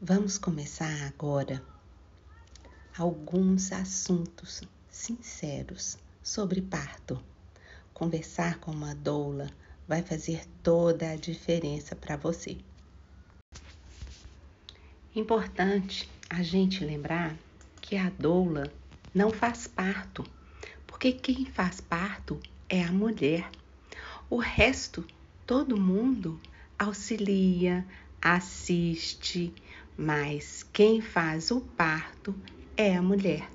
Vamos começar agora alguns assuntos sinceros sobre parto. Conversar com uma doula vai fazer toda a diferença para você. Importante a gente lembrar que a doula não faz parto, porque quem faz parto é a mulher. O resto, todo mundo auxilia, assiste, mas quem faz o parto é a mulher.